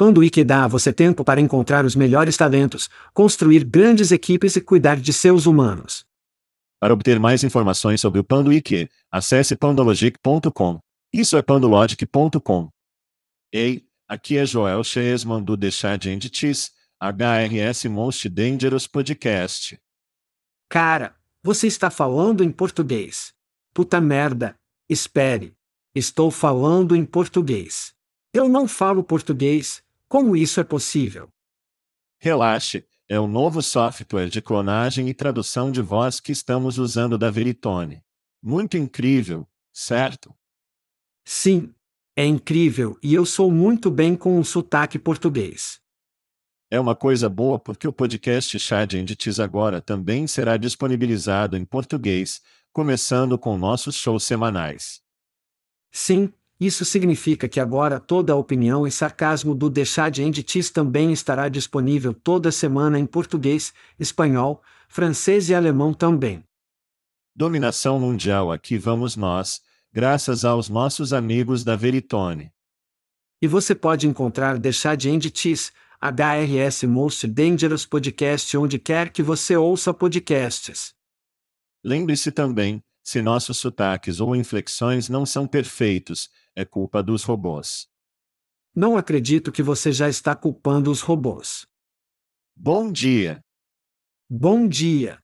Panduíque dá a você tempo para encontrar os melhores talentos, construir grandes equipes e cuidar de seus humanos. Para obter mais informações sobre o Panduíque, acesse pandologic.com. Isso é pandologic.com. Ei, aqui é Joel Chesman do The Chad Entities, HRS Most Dangerous Podcast. Cara, você está falando em português. Puta merda. Espere. Estou falando em português. Eu não falo português. Como isso é possível? Relaxe, é o novo software de clonagem e tradução de voz que estamos usando da Veritone. Muito incrível, certo? Sim, é incrível e eu sou muito bem com o sotaque português. É uma coisa boa porque o podcast Chad Endites agora também será disponibilizado em português, começando com nossos shows semanais. Sim, isso significa que agora toda a opinião e sarcasmo do Deixar de Enditis também estará disponível toda semana em português, espanhol, francês e alemão também. Dominação mundial aqui vamos nós, graças aos nossos amigos da Veritone. E você pode encontrar Deixar de Enditis, HRS Most Dangerous Podcast onde quer que você ouça podcasts. Lembre-se também, se nossos sotaques ou inflexões não são perfeitos, é culpa dos robôs. Não acredito que você já está culpando os robôs. Bom dia. Bom dia.